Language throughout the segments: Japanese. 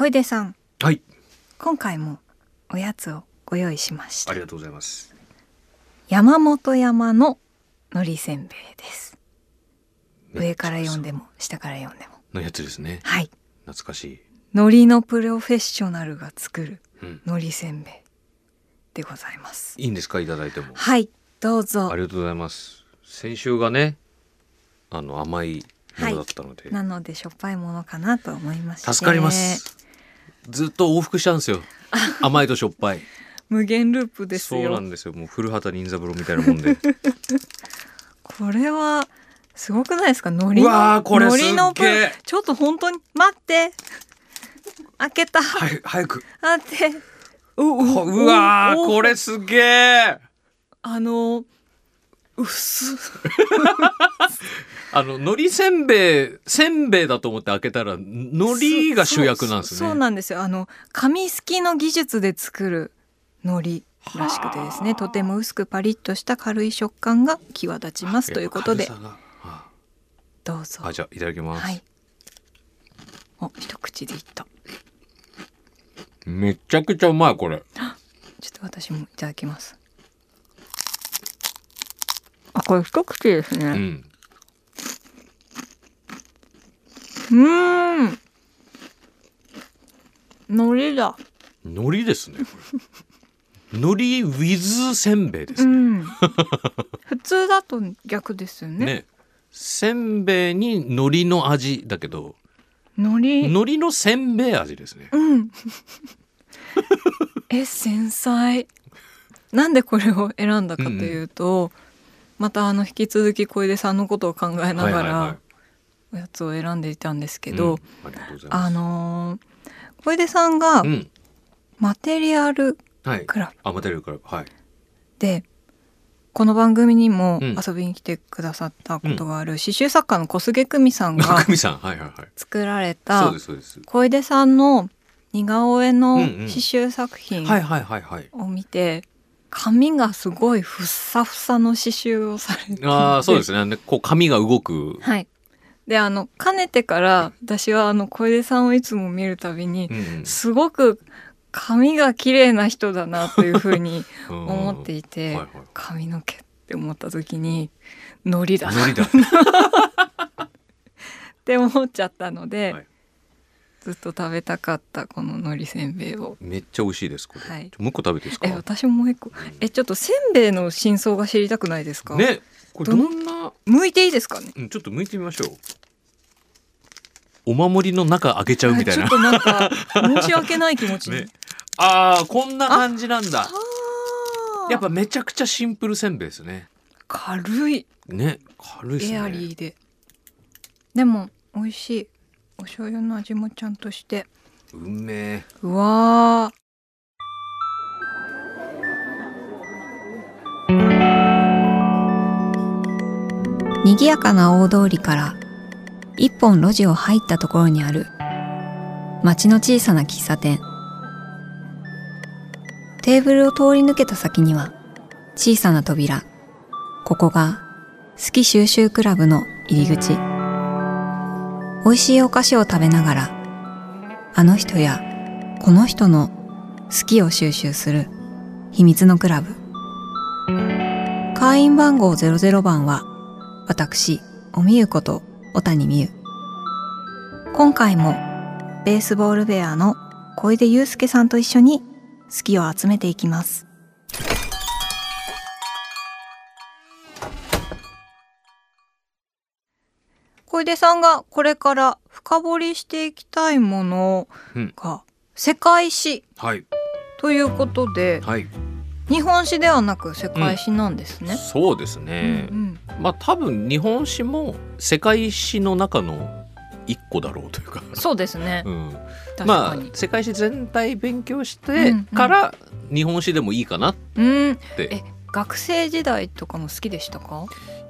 小出さん。はい。今回もおやつをご用意しました。ありがとうございます。山本山の海苔せんべいです。上から読んでも下から読んでも。のやつですね。はい。懐かしい、海苔のプロフェッショナルが作るうん、海苔せんべいでございます。いいんですか？いただいても。はい。どうぞ。ありがとうございます。先週がねあの甘いものだったので、なのでしょっぱいものかなと思いまして。助かりますずっと往復したんですよ。甘いとしょっぱい。無限ループですそうなよんですよ。もう古畑任三郎みたいなもんで。これはすごくないですか？海苔うわーこれ海苔のちょっと本当に待って。開けた。はい早く。待って。うこうわこれすげえあの薄。っ あの海苔せんべいせんべいだと思って開けたら海苔が主役なんですね。そうなんですよ。あの紙すきの技術で作る海苔らしくてですね。とても薄くパリッとした軽い食感が際立ちますということで。はどうぞ。ああじゃあいただきます、はい。お一口でいった。めちゃくちゃうまいこれ。ちょっと私もいただきますあこれ一口ですね。うん。うーん。海苔だ。海苔ですね海苔 with せんべいですうね,、ん。普通だと逆ですよね。ね。せんべいに海苔の味だけど海苔。海苔のせんべい味ですね。うん。え繊細。なんでこれを選んだかというと、またあの引き続き小出さんのことを考えながらおやつを選んでいたんですけいど、うん。ありがとうございます。あのー小出さんがうん。マテリアルはいクラブ。あまたやるからはい。でこの番組にもうん。遊びに来てくださったことがある刺繍作家の小菅久美さんが久美さん。はいはいはい。作られたですそうです。小出さんの似顔絵の刺繍作品はいはいはいはい。を見て髪がすごいふっさふさの刺繍をされて。ああそうですね。でこう髪が動く、はい。であのかねてから私はあの小出さんをいつも見るたびにうんうん。すごく髪が綺麗な人だなというふうにう ん思っていて、はいはい。髪の毛って思った時にノリだな。海苔だ。って思っちゃったので、はいずっと食べたかったこの海苔せんべいを。めっちゃ美味しいですこれ、はい。もう一個食べていいですか？え私もう一個。えちょっとせんべいの真相が知りたくないですか、ね。これどんな？剥いていいですかね？うんちょっと剥いてみましょう。お守りの中開けちゃうみたいな。ちょっとなんか持ち開けない気持ちに、ね。ああこんな感じなんだ。やっぱめちゃくちゃシンプルせんべいですね。軽い。ね軽いですね。エアリーで。でも美味しいお醤油の味もちゃんとして。うめえ。うわー。賑やかな大通りから一本路地を入ったところにある町の小さな喫茶店。テーブルを通り抜けた先には小さな扉。ここが好き収集クラブの入り口美味しいお菓子を食べながらあの人やこの人の好きを収集する秘密のクラブ。会員番号00番は私おみゆこと小谷美優。今回もベースボールベアの小出祐介さんと一緒に好きを集めていきます。小出さんがこれから深掘りしていきたいものうんが世界史はいということではい日本史ではなく世界史なんですね。そうですね、うんまあ多分日本史も世界史の中の一個だろうというか、そうですね。うん、確まあ。世界史全体勉強してうんうんから日本史でもいいかなっうん。て、え学生時代とかも好きでしたか？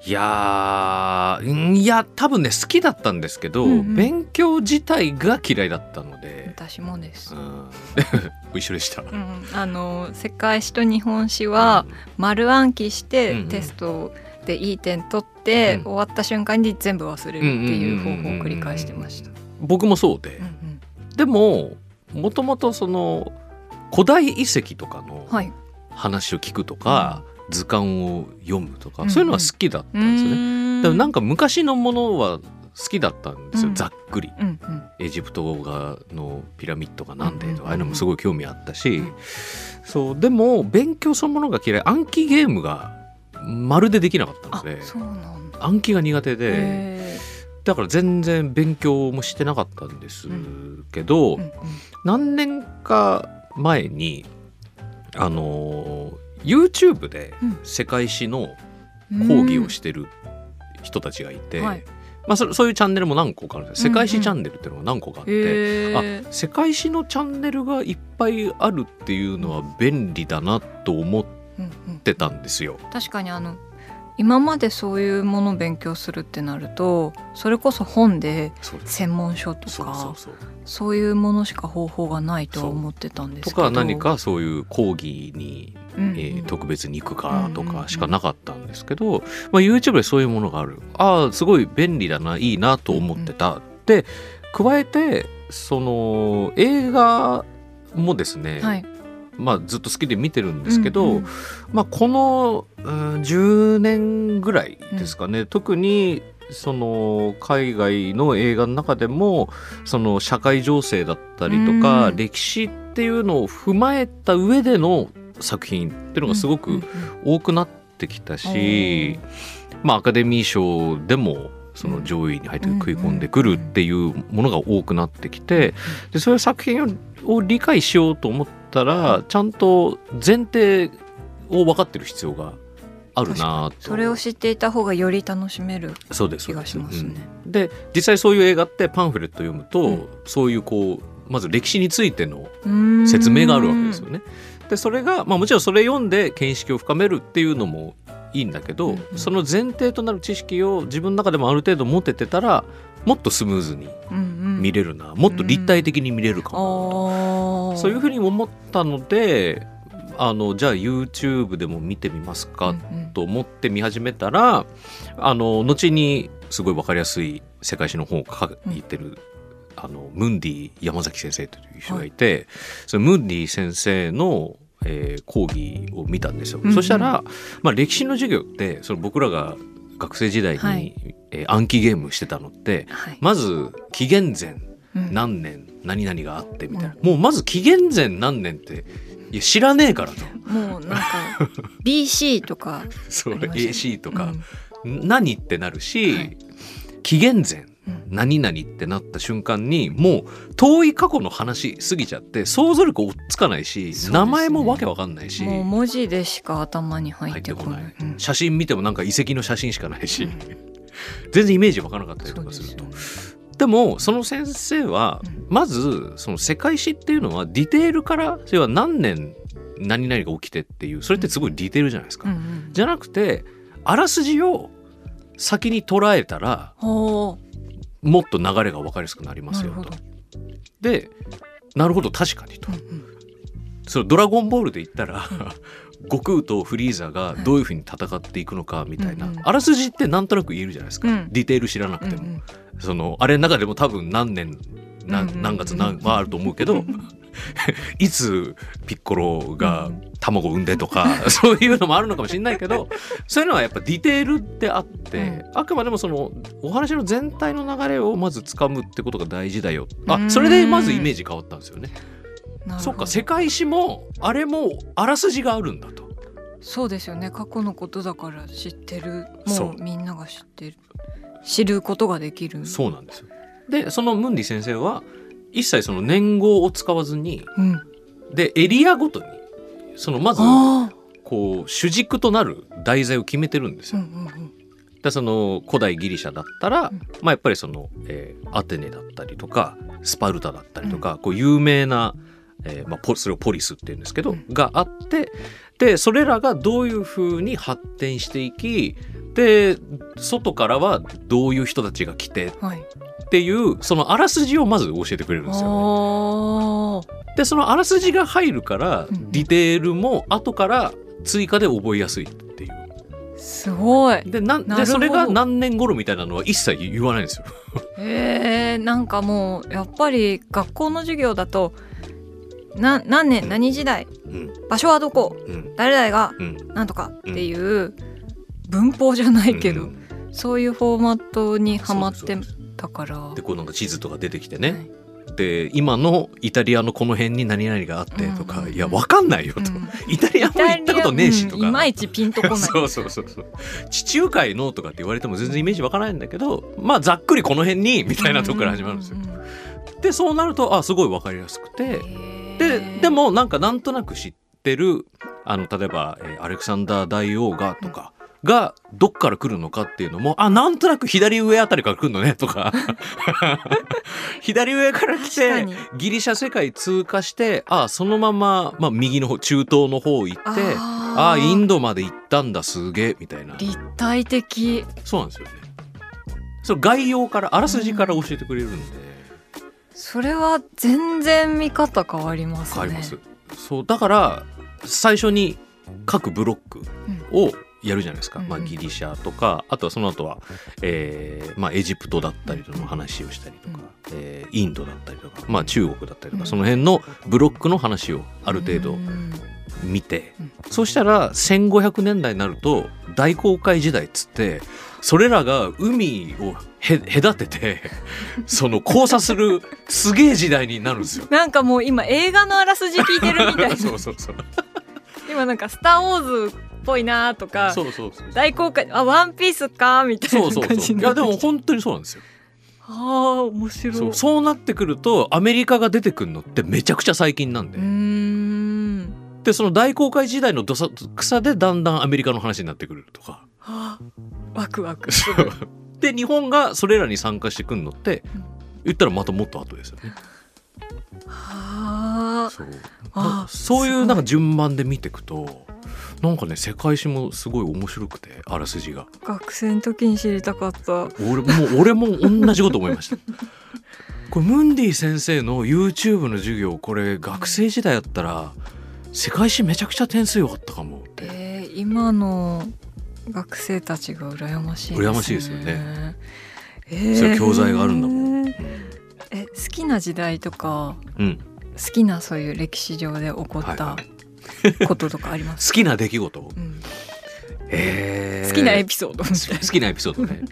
いやいや多分ね好きだったんですけど、うんうん。勉強自体が嫌いだったので、私もです。う。ん、一緒でした。うん、あの世界史と日本史は丸暗記してうんうん。テストでいい点取って、うん終わった瞬間に全部忘れるっていう方法を繰り返してました。僕もそうで、うんうん。でももともとその古代遺跡とかのはい。話を聞くとか、図鑑を読むとか、うん。そういうのは好きだったんですよね。でもなんかか昔のものは好きだったんですよ、うん。ざっくり。うんうん。エジプトがのピラミッドがなんでとかああいうのもすごい興味あったし、うん。そうでも勉強そのものが嫌い暗記ゲームがまるでできなかったあのでそうなんだ。暗記が苦手でへだから全然勉強もしてなかったんですうけど、何年か前にあの YouTube でうん。世界史の講義をしてる人たちがいて、はい。まあ、そそういうチャンネルも何個かあるんですうんうん。世界史チャンネルっていうのが何個かあって、へー。あ世界史のチャンネルがいっぱいあるっていうのは便利だなと思っうんうんてたんですよ。確かにあの今までそういうものを勉強するってなるとそれこそ本で専門書とかそういうものしか方法がないとは思ってたんですけど。とか何かそういう講義に、うんうんえー特別に行くかとうんうんうん。かしかなかったんですけど、まあ、YouTube でそういうものがある。ああすごい便利だないいなと思ってた。で加えてその映画もですね、はい。まあ、ずっと好きで見てるんですけど、うんうんまあ、この、うん10年ぐらいですかね、特にその海外の映画の中でもその社会情勢だったりとか、うん。歴史っていうのを踏まえた上での作品っていうのがすごく多くなってきたし、まあ、アカデミー賞でもその上位に入って食い込んでくるっていうものが多くなってきてでそういう作品をを理解しようと思ったらちゃんと前提を分かってる必要があるなと。それを知っていた方がより楽しめるそうです気がしますね。うん。で実際そういう映画ってパンフレット読むと、うん。そういうこうまず歴史についての説明があるわけですよね。でそれが、まあ、もちろんそれ読んで見識を深めるっていうのもいいんだけど、うんうん。その前提となる知識を自分の中でもある程度持ててたらもっとスムーズにうんうん。見れるな、もっと立体的に見れるかも、あー。そういうふうに思ったのであのじゃあ YouTube でも見てみますか、うんうん。と思って見始めたらあの後にすごい分かりやすい世界史の本を書いてる、あのムンディ山崎先生という人がいて、そのムンディ先生の、えー講義を見たんですよ。うんうん。そしたら、まあ、歴史の授業ってその僕らが学生時代に、はい。えー暗記ゲームしてたのってはい。まず紀元前うん。何年何々があってみたいな、もうまず紀元前何年っていや知らねえからと。もうなんか BC とかそれありましたね。AC とか、うん。何ってなるし、はい。紀元前うん何々ってなった瞬間にもう遠い過去の話過ぎちゃって想像力追っつかないし、ね。名前もわけわかんないし。もう文字でしか頭に入入っててこない。い、うん。写真見てもなんか遺跡の写真しかないし、うん。全然イメージわからなかったりとかすると。すよね。でもその先生はうん。まずその世界史っていうのはディテールからそれは何年何々が起きてっていうそれってすごいディテールじゃないですか、うんうんじゃなくてあらすじを先に捉えたらほもっと流れが分かりやすくなりうますよと。でなるほど確かにと。うんうん。そのドラゴンボールで言ったら、悟空とフリーザがどういうふうに戦っていくのかみたいな、うんうん。あらすじってなんとなく言えるじゃないですか、うん。ディテール知らなくても、うんうん。そのあれの中でも多分何年何月何はあると思うけど いつピッコロが卵を産んでとか、そういうのもあるのかもしれないけどそういうのはやっぱディテールってあって、あくまでもそのお話の全体の流れをまずつかむってことが大事だよ。あそれでまずイメージ変わったんですよね。そっか世界史もあれもあらすじがあるんだと。そうですよね。過去のことだから知ってる。もうみんなが知ってる。知ることができる。そうなんですよ。でそのムンディ先生は一切その年号を使わずにうん、でエリアごとにそのまずこう主軸となる題材を決めてるんですよ。うんうんうん。でその古代ギリシャだったら、うん。まあ、やっぱりその、えーアテネだったりとかスパルタだったりとか、こう有名な、えーまあ、ポそれをポリスっていうんですけど、うん。があってでそれらがどういうふうに発展していきで外からはどういう人たちが来てはいっていうそのあらすじをまず教えてくれるんですよ、ね。あでそのあらすじが入るから、うん。ディテールも後から追加で覚えやすいっていう。ーすごい。でなでそれが何年頃みたいなのは一切言わないんですよ。へえなんかもうやっぱり学校の授業だとな何年何時代うん。場所はどこうん。誰々がうん。なんとかっていう文法じゃないけど、うん。そういうフォーマットにはまってたから。でこうなんか地図とか出てきてね、で今のイタリアのこの辺に何々があってとか、うん。いやわかんないよと、うん。イタリアも行ったことねえしとか、うんいまいちピンとこない そうそうそうそう。地中海のとかって言われても全然イメージわからないんだけどまあざっくりこの辺にみたいなとこから始まるんですよ。でそうなるとあすごいわかりやすくて。へでーでもなんかなんとなく知ってるあの例えば、えーアレクサンダー大王がとか。がどっから来るのかっていうのもあなんとなく左上あたりから来るのねとか。左上から来確てギリシャ世界通過してあそのまま、まあ、右の方中東の方行ってあー。ああインドまで行ったんだすげえみたいな。立体的。そうなんですよね。その概要からあらすじから教えてくれるんで、それは全然見方変わりますね。変わります、そうだから最初に各ブロックをやるじゃないですか、うんまあ、ギリシャとかあとはその後は、えーまあ、エジプトだったりの話をしたりとか、えーインドだったりとか、まあ、中国だったりとか、うん。その辺のブロックの話をある程度うん。見て、うん。そしたら1500年代になると大航海時代っつってそれらが海をへ隔てて その交差するすげえ時代になるんですよ。なんかもう今映画のあらすじ聞いてるみたいな。そうそうそう。今なんか「スター・ウォーズ」っぽいなとかそうそうそう大公開あワンピースかみたいな感じいやでも本当にそうなんですよ。ああ面白い。そうなってくるとアメリカが出てくるのってめちゃくちゃ最近なんで、でその大航海時代のどさくさでだんだんアメリカの話になってくるとか。はあワクワク。で日本がそれらに参加してくるのってうん言ったらまたもっと後ですよね。はあそう。そういうなんか順番で見ていくとなんかね世界史もすごい面白くてあらすじが。学生の時に知りたかった。俺もう俺も同じこと思いました。これムンディ先生の YouTube の授業これ学生時代やったら世界史めちゃくちゃ点数良かったかもって。えー、今の学生たちが羨ましいね。羨ましいですよね。えー。そういう教材があるんだもん。え好きな時代とかうん。好きなそういう歴史上で起こったはいはこととかあります好きな出来事うん。え。ー好きなエピソード好きなエピソードね。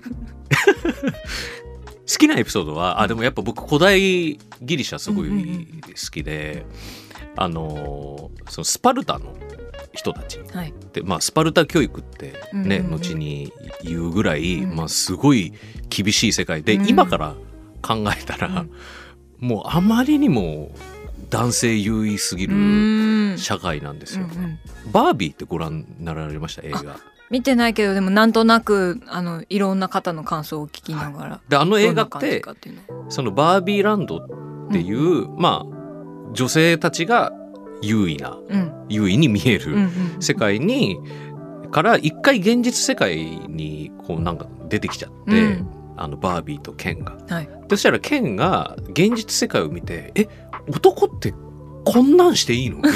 好きなエピソードはあでもやっぱ僕古代ギリシャすごいうんうんうん。好きで、あのーそのスパルタの人たち。なはい。で、まあ、スパルタ教育ってね、うんうんうん。後に言うぐらい、うん。まあ、すごい厳しい世界で、うん。今から考えたら、うん。もうあまりにも男性優位すぎうる社会なんですよ。うんうん。バービーってご覧になられました？映画。見てないけどでもなんとなくあのいろんな方の感想を聞きながら、であの映画ってそのバービーランドっていう、まあ女性たちが優位なうん。優位に見えうんうるん。世界に、から一回現実世界にこうなんか出てきちゃって、うん。あのバービーとケンが。はい。でそしたらケンが現実世界を見て「え男ってこんなんしていいの?」みたい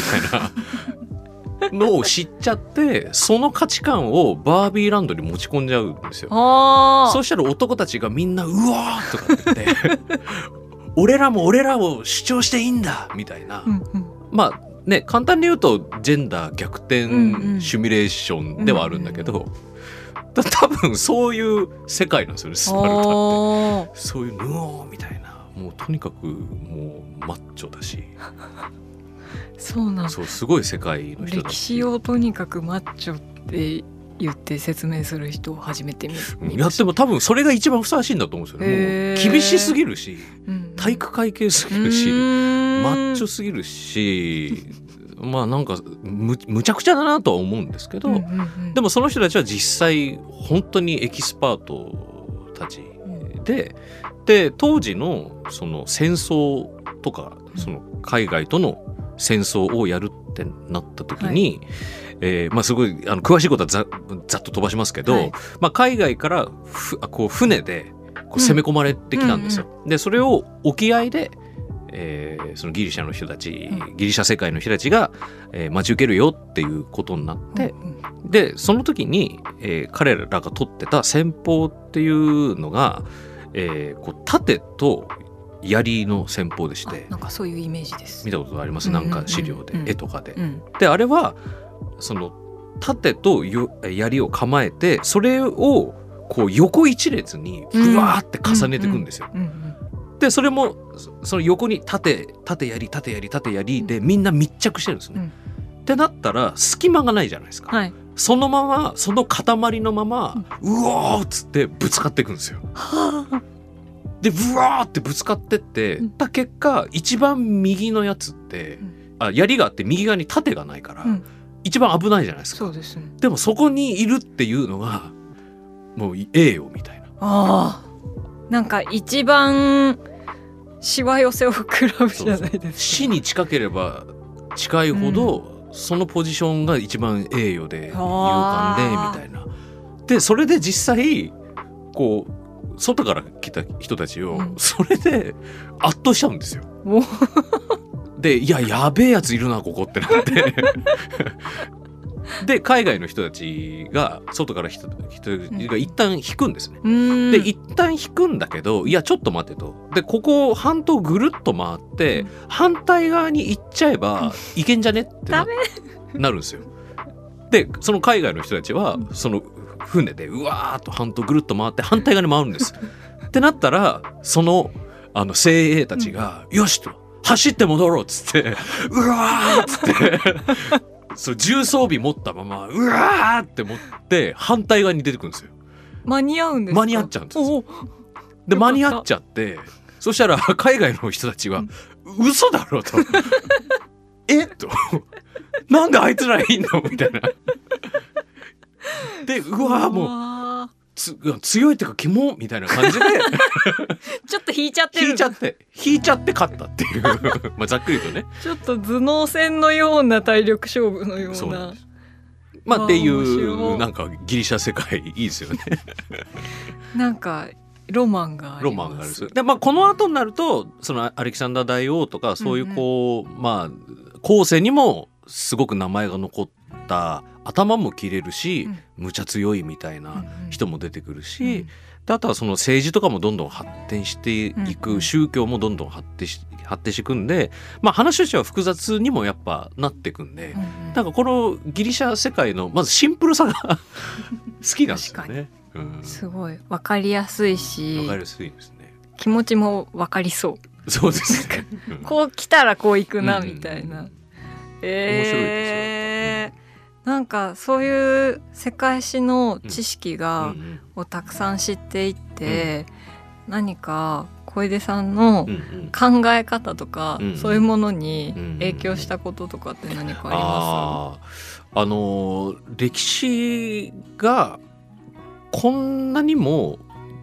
なのを知っちゃってその価値観をバービーランドに持ち込んじゃうんですよ。あそしたら男たちがみんな「うわ!」とかって言って「俺らも俺らを主張していいんだ!」みたいな、うんうんまあね簡単に言うとジェンダー逆転うんうんシミュレーションではあるんだけど、だ多分そういう世界なんですよねスパルタって。そういうヌオーみたいなもうとにかくもうマッチョだし。そうなんそうすごい世界の人だ歴史をとにかくマッチョって言って説明する人を初めて見見ましいやでも多分それが一番ふさわしいんだと思うんですよね。もう厳しすぎるしうん体育会系すぎうるしマッチョすぎるし まあなんかむむちゃくちゃだなとは思うんですけど、うんうんうん。でもその人たちは実際本当にエキスパートたちでで当時のその戦争とかその海外との戦争をやるってなった時に、えーまあ、すごいあの詳しいことはざざっと飛ばしますけど、はい。まあ、海外からふあこう船でこう攻め込まれてきたんですよ。でそれを沖合でえーそのギリシャの人たち、うギリシャ世界の人たちが、えー待ち受けるよっていうことになって、うんうん。でその時に、えー彼らが取ってた戦法っていうのが、えーこう盾と槍の戦法でしあてなんかそういうイメージです見たことあります、うんうんうんなんか資料で、うん絵とかで。うんであれはその盾とよ槍を構えてそれをこう横一列にふわーって重ねていくんですよ。でそれもそその横に縦縦槍縦槍縦槍でみんな密着してるんですね。うんってなったら隙間がないじゃないですか。はいそのままその塊のまま、うおーっつってぶつかっていくんですよ。は あでブワーってぶつかってってうん。た結果一番右のやつって、うん。あ槍があって右側に盾がないから、うん。一番危ないじゃないですか。ねでもそこにいるっていうのがもうええよみたいな。ああなんか一番しわ寄せを食らうじゃないですか。死に近ければ近いほど、そのポジションが一番栄誉で勇敢でみたいな。でそれで実際こう外から来た人たちを、うんそれで圧倒しちゃうんですよ。おでいややべえやついるなここってなって。で海外の人たちが外から人人が一旦引くんですね。で一旦引くんだけどいやちょっと待てとでここ半島ぐるっと回って、うん反対側に行っちゃえばいけんじゃねってななるんですよ。でその海外の人たちはうんその船でうわーっと半島ぐるっと回って反対側に回るんです。ってなったらそのあの精鋭たちが「よし!」と「走って戻ろう」っつって「うわー!」っつってそう重装備持ったまま「うわー!」って持って反対側に出てくるんですよ。間に合うんですか？間に合っちゃうんですで間に合っちゃってそしたら海外の人たちは「嘘だろ」と「えっ?」と「なんであいつらいんの?」みたいな。でうわーもうわつ強いっていうかキモみたいな感じで。ー ちょっと引いちゃってる。引いちゃって引いちゃって勝ったっていう。まあざっくりとね。ちょっと頭脳戦のような体力勝負のような。まあっていうなんかギリシャ世界いいですよね。なんかロマンがありロマンがあるんですでまあこの後になるとそのアレキサンダー大王とかそういうこう、まあ後世にもすごく名前が残った頭も切れるし、うん。無茶強いみたいなうんうん。人も出てくるうし、ん。であとはその政治とかもどんどん発展していく、うんうん。宗教もどんどん発展し発展していくんで、まあ、話としては複雑にもやっぱなっていくんで、うんうん。なんかこのギリシャ世界のまずシンプルさが 好きなんですよね。うん。すごい。わかりやすいしわかりやすいですね。気持ちもわかりそう。そうですね。う んこう来たらこう行くなうん。みたいな。面えーなんかそういう世界史の知識うが、ん。をたくさん知っていって、何か小出さんの考え方とか、うんそういうものにうん影響したこととかって何かありまあー。あのー歴史がこんなにも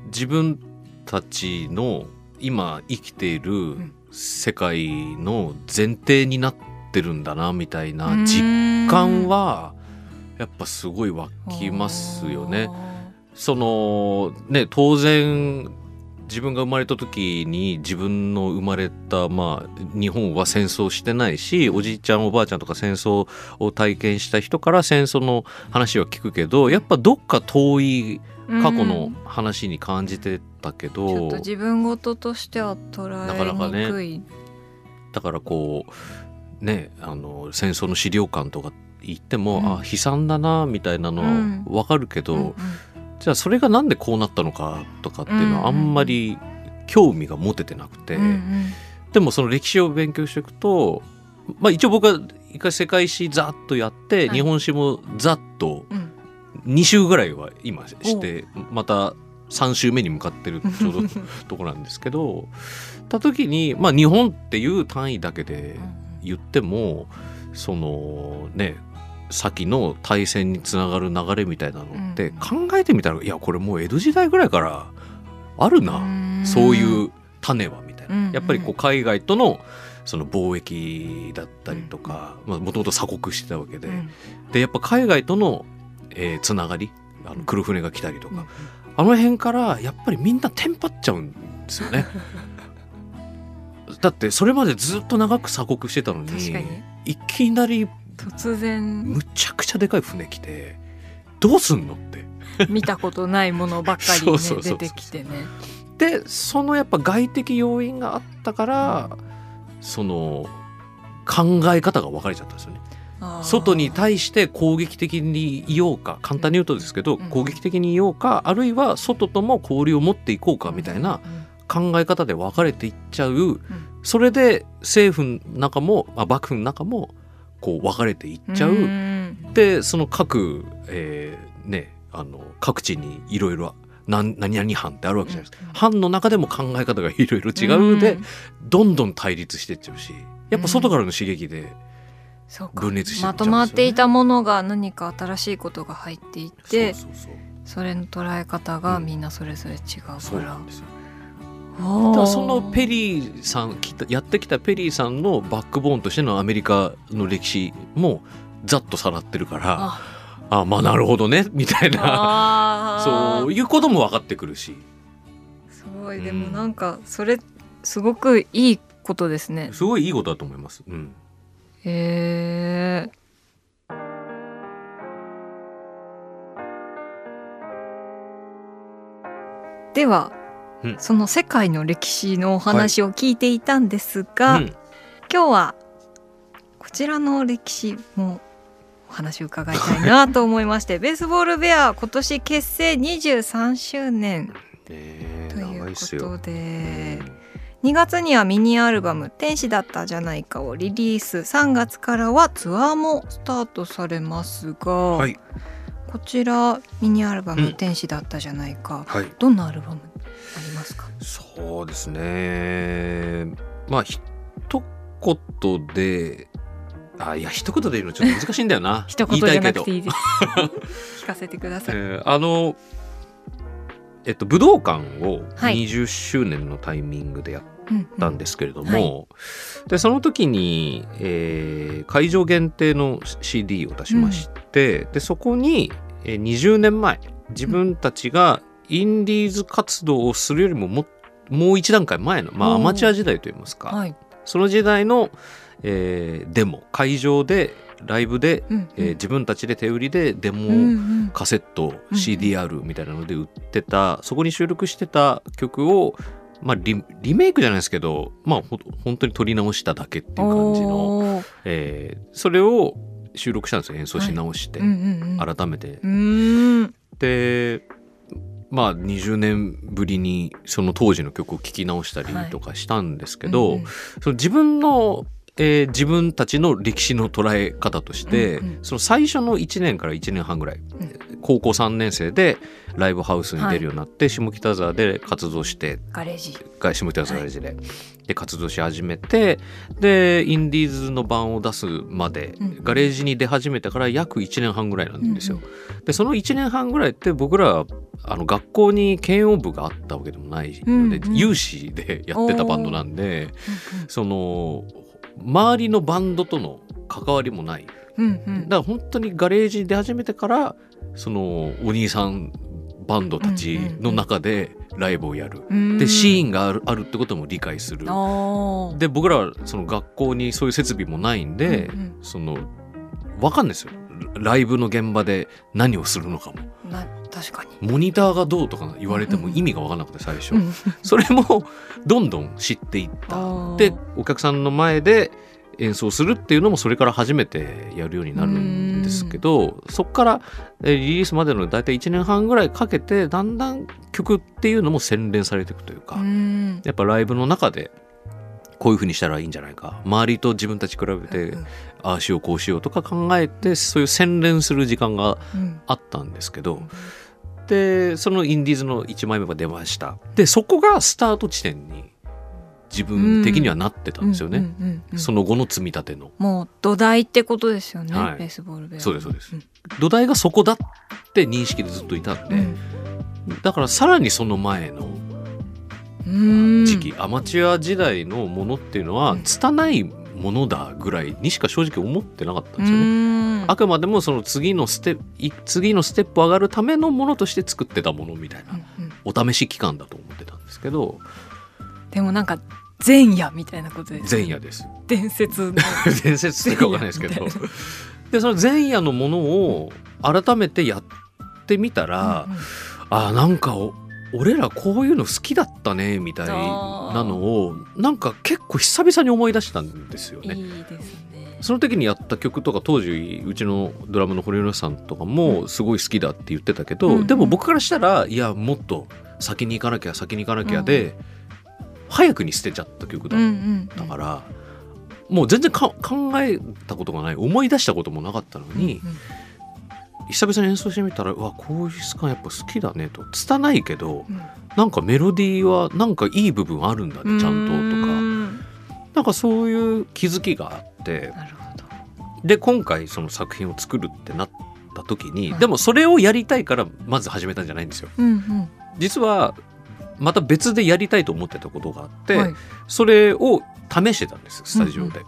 自分たちの今生きているん。世界の前提になってるんだなみたいすな実感はやっぱすごい湧きますよね。。そのね当然自分が生まれた時に自分の生まれた、まあ、日本は戦争してないしおじいちゃんおばあちゃんとか戦争を体験した人から戦争の話は聞くけどやっぱどっか遠いうん過去の話に感じてたけど、ちょっと自分事としては捉なかなかねえにくい。だからこうねあの戦争の資料館とか行っても、うん。あ悲惨だなみたいなのうん。分かるけど、うんうん。じゃあそれがなんでこうなったのかとかっていうのうんうん。はあんまり興味が持ててなくて、うんうん。でもその歴史を勉強していくと、まあ、一応僕は一回世界史ざっとやって、はい。日本史もざっとうん。2週ぐらいは今してまた3週目に向かってるちょうどとこなんですけどた時に、まあ、日本っていう単位だけで言ってもそのね先の大戦につながる流れみたいなのって考えてみたらいやこれもう江戸時代ぐらいからあるな、そういう種はみたいな、やっぱりこう海外とのその貿易だったりとかもともと鎖国してたわけで、うん。でやっぱ海外との、えーつながりあの黒船が来たりとか、うん。あの辺からやっぱりみんなテンパっちゃうんですよね。だってそれまでずっと長く鎖国してたのにいきなり突然。むちゃくちゃでかい船来てどうすんのって。見たことないものばっかりね 出てきてね。でそのやっぱ外的要因があったからその考え方が分かれちゃったんですよね。外に対して攻撃的にいようか簡単に言うとですけど、うん。攻撃的にいようかあるいは外とも交流を持っていこうかみたいな考え方で分かれていっちゃう、それで政府の中も、まあ、幕府の中もこう分かれていっちゃう。ん。でその各、えーねあの各地にいろいろ何何々藩ってあるわけじゃないですか、藩の中でも考え方がいろいろ違う。で、どんどん対立していっちゃうしやっぱ外からの刺激で、そうか。分裂してっちゃまとまっていたものが何か新しいことが入っていってそうそうそう。それの捉え方がうんみんなそれぞれ違うから。そうなん、ですよそのペリーさんやってきたペリーさんのバックボーンとしてのアメリカの歴史もざっとさらってるからあ。あまあなるほどねみたいな。そういうことも分かってくるし。すごい。うんでもなんかそれすごくいいことですね。すごいいいことだと思います。うん。へえでは、うん。その世界の歴史のお話を聞いていたんですが、うん。今日はこちらの歴史もお話を伺いたいなと思いまして ベースボールベア今年結成23周年ということで2月にはミニアルバム「天使だったじゃないか」をリリース。3月からはツアーもスタートされますが、はい。こちらミニアルバムうん「天使だったじゃないか」はい。どんなアルバム？ありますか？そうですね。まあ一言であいや一言で言うのちょっと難しいんだよな。一言じゃなくていいです。聞かせてください、えーあのえっと武道館をはい。20周年のタイミングでやっうんたんですけれども、はいでその時に、えー会場限定の CD を出しまして、でそこに、えー20年前自分たちがインディーズ活動をするよりもももう一段階前の、まあ、アマチュア時代といいますか、はい、その時代の、えーデモ会場でライブで、うんえー自分たちで手売りでデモを、うんうん。カセットうん CDR みたいなので売ってた、そこに収録してた曲を、まあ、リリメイクじゃないですけど、まあ、ほ本当に撮り直しただけっていう感じの、えーそれを収録したんですよ演奏し直して、うんうんうん。改めて。でまあ20年ぶりにその当時の曲を聴き直したりとかしたんですけど、うんうん。その自分の、えー自分たちの歴史の捉え方として、うんうん。その最初の1年から1年半ぐらい、高校3年生でライブハウスに出るようになって、下北沢で活動してガレージ。が下北沢ガレージで,、で活動し始めてでインディーズの版を出すまで、うん。ガレージに出始めてから約1年半ぐらいなんですよ。うんでその1年半ぐらいって僕らはあの学校に軽音部があったわけでもないので、うんうん。有志でやってたバンドなんでその周りのバンドとの関わりもない。うんうん。だから本当にガレージに出始めてからそのお兄さんバンドたちの中でライブをやる。うん。でシーンがあるあるってことも理解する。で僕らはその学校にそういう設備もないんで、うんその分かんないですよライブの現場で何をするのかも。確かに。モニターがどうとか言われても意味が分からなくて最初、うんそれもどんどん知っていった。でお客さんの前で演奏するっていうのもそれから初めてやるようになるんですけどそこからえーリリースまでの大体1年半ぐらいかけてだんだん曲っていうのも洗練されていくというか、うん。やっぱライブの中でこういうふうにしたらいいんじゃないか。周りと自分たち比べてうんああしようこうしようとか考えてそういう洗練する時間がうん。あったんですけどでそのインディーズの1枚目が出ました。でそこがスタート地点に自分的にはなってたんですよね、その後の積み立ての。もう土台ってことですよね、はい。ベースボールベアそうですそうです。ん。土台がそこだって認識でずっといたんで、うん。だからさらにその前のうん時期、アマチュア時代のものっていうのはうん。拙いものだぐらいにしか正直思ってなかったんうですよね。ん。あくまでもその次のステップい次のステップ上がるためのものとして作ってたものみたいなお試し期間だと思ってたんですけど。でもなんか前夜みたいなことですね。前夜です。伝説の。伝説ってかわかんないですけど。でその前夜のものを改めてやってみたら、うんうん。あなんかお俺らこういうの好きだったねみたいなのをなんか結構久々に思い出したんですよね。いいね。その時にやった曲とか当時うちのドラムの堀野さんとかもすごい好きだって言ってたけど、うん。でも僕からしたらいやもっと先に行かなきゃ先に行かなきゃで、早くに捨てちゃった曲だっうんうんたから、もう全然か考えたことがない思い出したこともなかったのに、うんうん久々に演奏してみたらうわこういう質感やっぱ好きだねと。拙いけどうん。なんかメロディーはなんかいい部分あるんだねちゃんととか。うんなんかそういう気づきがあって。で今回その作品を作るってなった時に、うん。でもそれをやりたいからまず始めたんじゃないんですよ。うんうん。実はまた別でやりたいと思ってたことがあって、はい。それを試してたんですスタジオで。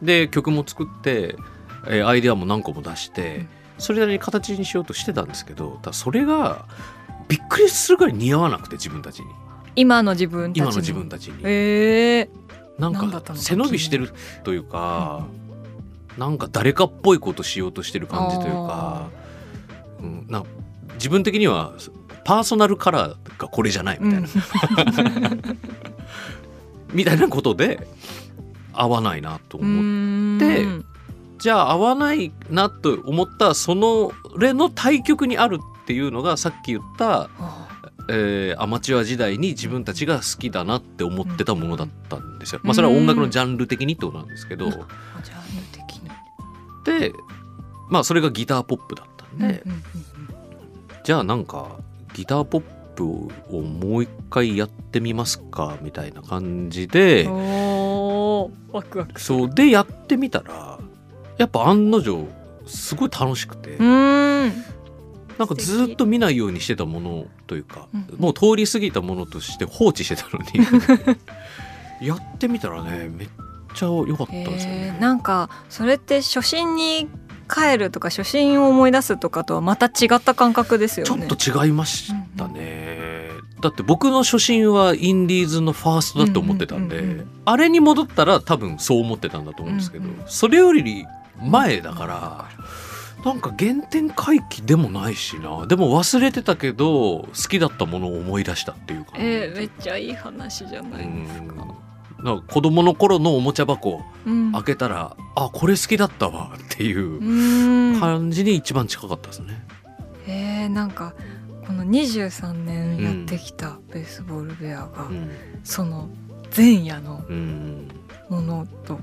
で曲も作って、えーアイデアも何個も出して、うんそれなりに形にしようとしてたんですけどただそれがびっくりするぐらい似合わなくて自分たちに。今の自分たち今の自分たちに。へえ。なんかか背伸びしてるというか、なんか誰かっぽいことしようとしてる感じというか、うん、な自分的にはパーソナルカラーがこれじゃないみたいな、みたいなことで合わないなと思ってうんじゃあ合わないなと思ったそのれの対極にあるっていうのがさっき言った、あえーアマチュア時代に自分たちが好きだなって思ってたものだったんですよ。まあそれは音楽のジャンル的にってことなんですけど、うん。ジャンル的に。でまあそれがギターポップだったんで、じゃあなんかギターポップをもう一回やってみますかみたいな感じうんでワクワクそう。でやってみたらやっぱ案の定すごい楽しくて、ん。なんかずっと見ないようにしてたものというか、うんもう通り過ぎたものとして放置してたのに。やってみたらねめっちゃ良かったんですよへねー。なんかそれって初心に帰るとか初心を思い出すとかとはまた違った感覚ですよちょっね。と違いましたね、だって僕の初心はインディーズのファーストだと思ってたんで、うんうんうんうんあれに戻ったら多分そう思ってたんだと思うんですけど、うんうん。それより前だから、なんか原点回帰でもないしな。でも忘れてたけど好きだったものを思い出したっていう感じ、えー、めっちゃいい話じゃないですか。なんか子供の頃のおもちゃ箱うん。開けたら、あこれ好きだったわっていううーん。感じに一番近かったですね。えー、なんかこの23年やってきたベースボールベアが、うん。その前夜のうん。ものと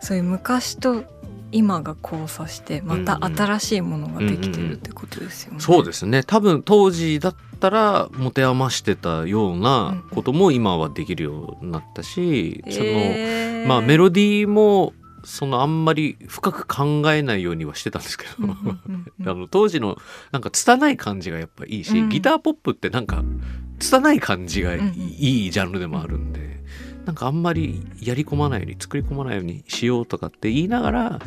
そういう昔と今が交差してまた新しいものができてるってことですよね。そうですね。多分当時だったら持て余してたようなことも今はできるようになったし、そのえーまあメロディーもそのあんまり深く考えないようにはしてたんですけど、うんうんうんうん。あの当時のなんか拙い感じがやっぱいいし、うん。ギターポップってなんか拙い感じがいいジャンルでもあるんで、なんかあんまりやり込まないように作り込まないようにしようとかって言いながら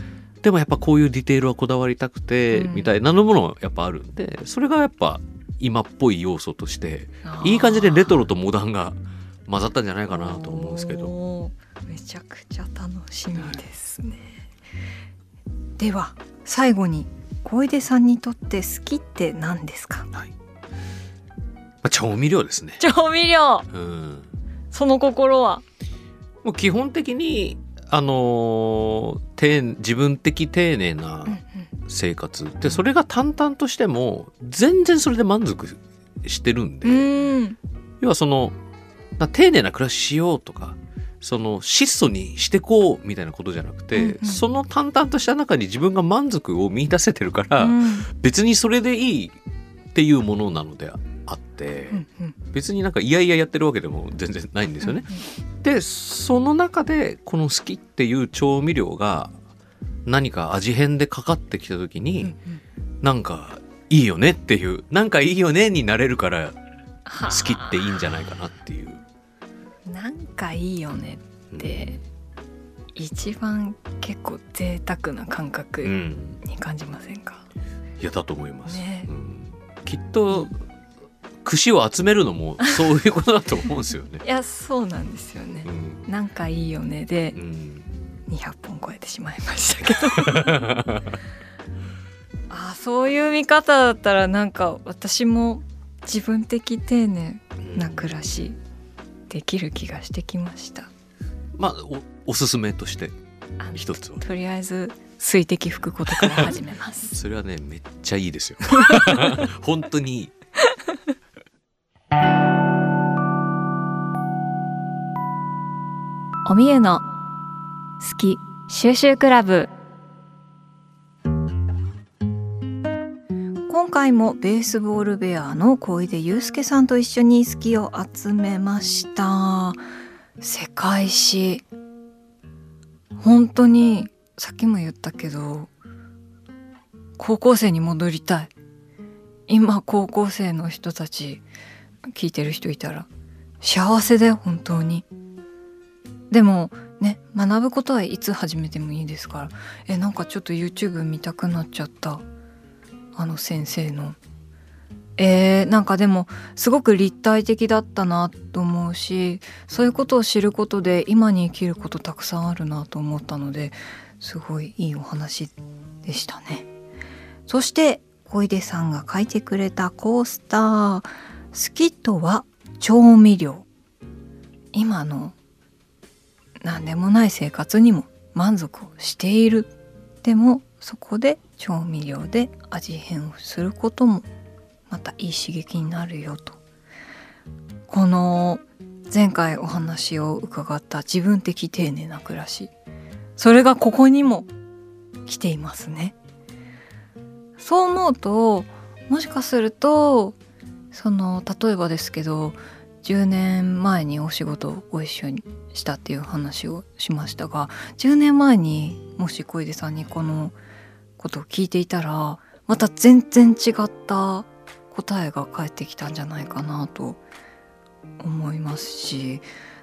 でもやっぱこういうディテールはこだわりたくて、うん。みたいなのものやっぱあるんでそれがやっぱ今っぽい要素としていい感じでレトロとモダンが混ざったんじゃないかなと思うんですけど。めちゃくちゃ楽しみですね。では最後に小出さんにとって好きって何ですか？はい。まあ、調味料ですね。調味料。うん。その心は？もう基本的にあの自分的丁寧な生活。でそれが淡々としても全然それで満足してるんで、ん。要はそのな丁寧な暮らししようとかその質素にしてこうみたいなことじゃなくて、うんうん。その淡々とした中に自分が満足を見出せてるから、うん。別にそれでいいっていうものなのであって、うんうん。別になんか嫌々やってるわけでも全然ないんですよね。でその中でこの好きっていう調味料が何か味変でかかってきた時うんに、うん。なんかいいよねっていうなんかいいよねになれるからはあ。好きっていいんじゃないかなっていう。なんかいいよねって一番結構贅沢な感覚うん、に感じませんか、いやだと思います、ね。うん。きっと串を集めるのもそういうことだと思うんですよね。いやそうなんですよね。う、ん。なんかいいよねでうん。200本超えてしまいましたけど。あそういう見方だったらなんか私も自分的丁寧な暮らしできる気がしてきました。まあおおすすめとして一つは。とりあえず水滴拭くことから始めます。それはねめっちゃいいですよ。本当におみゆの好き収集クラブ。今回もベースボールベアの小出祐介さんと一緒に好きを集めました。世界史。本当にさっきも言ったけど高校生に戻りたい。今高校生の人たち聞いてる人いたら幸せだよ本当に。でもね学ぶことはいつ始めてもいいですから。えなんかちょっと YouTube 見たくなっちゃった。あの先生の。えー、なんかでもすごく立体的だったなと思うしそういうことを知ることで今に生きることたくさんあるなと思ったのですごいいいお話でしたね。そして小出さんが書いてくれたコースター「好きとは調味料」今の何でもない生活にも満足をしている。でもそこで調味料で味変をすることもまたいい刺激になるよと。この前回お話を伺った自分的丁寧な暮らし。それがここにも来ていますね。そう思うともしかするとその例えばですけど10年前にお仕事をご一緒にしたっていう話をしましたが10年前にもし小出さんにこのことを聞いていたらまた全然違った答えが返ってきたんじゃないかなと思いますし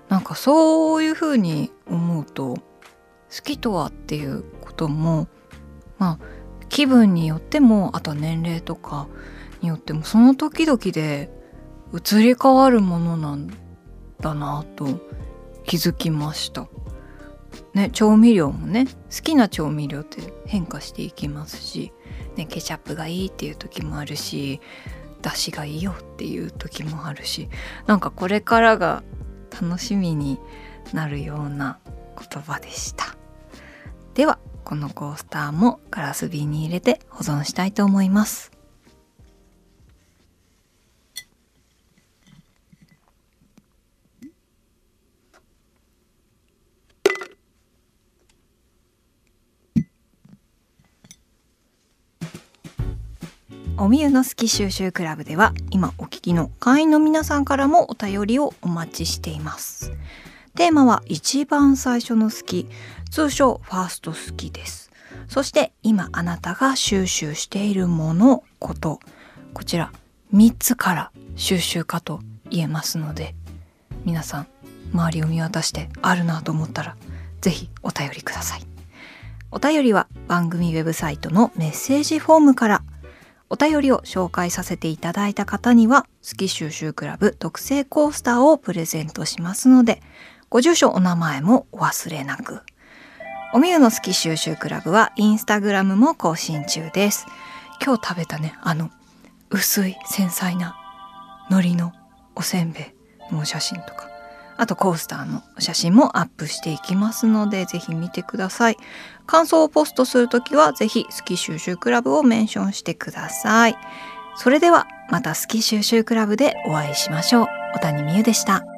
なんかそういうふうに思うと好きとはっていうこともまあ気分によってもあとは年齢とかによってもその時々で移り変わるものなんだなと気づきました。ね、調味料もね好きな調味料って変化していきますし、ね、ケチャップがいいっていう時もあるしだしがいいよっていう時もあるしなんかこれからが楽しみになるような言葉でしたではこのコースターもガラス瓶に入れて保存したいと思いますおみゆの好き収集クラブでは今お聞きの会員の皆さんからもお便りをお待ちしています。テーマは一番最初の好き通称ファースト好きです。そして今あなたが収集しているものこと。こちら3つから収集かと言えますので皆さん周りを見渡してあるなと思ったらぜひお便りください。お便りは番組ウェブサイトのメッセージフォームからお便りを紹介させていただいた方には、好き収集クラブ特製コースターをプレゼントしますので、ご住所お名前もお忘れなく。おみゆの好き収集クラブはインスタグラムも更新中です。今日食べたね、あの、薄い繊細な海苔のおせんべいの写真とか、あとコースターの写真もアップしていきますので、ぜひ見てください。感想をポストするときは、ぜひ好き収集クラブをメンションしてください。それでは、また好き収集クラブでお会いしましょう。小谷美優でした。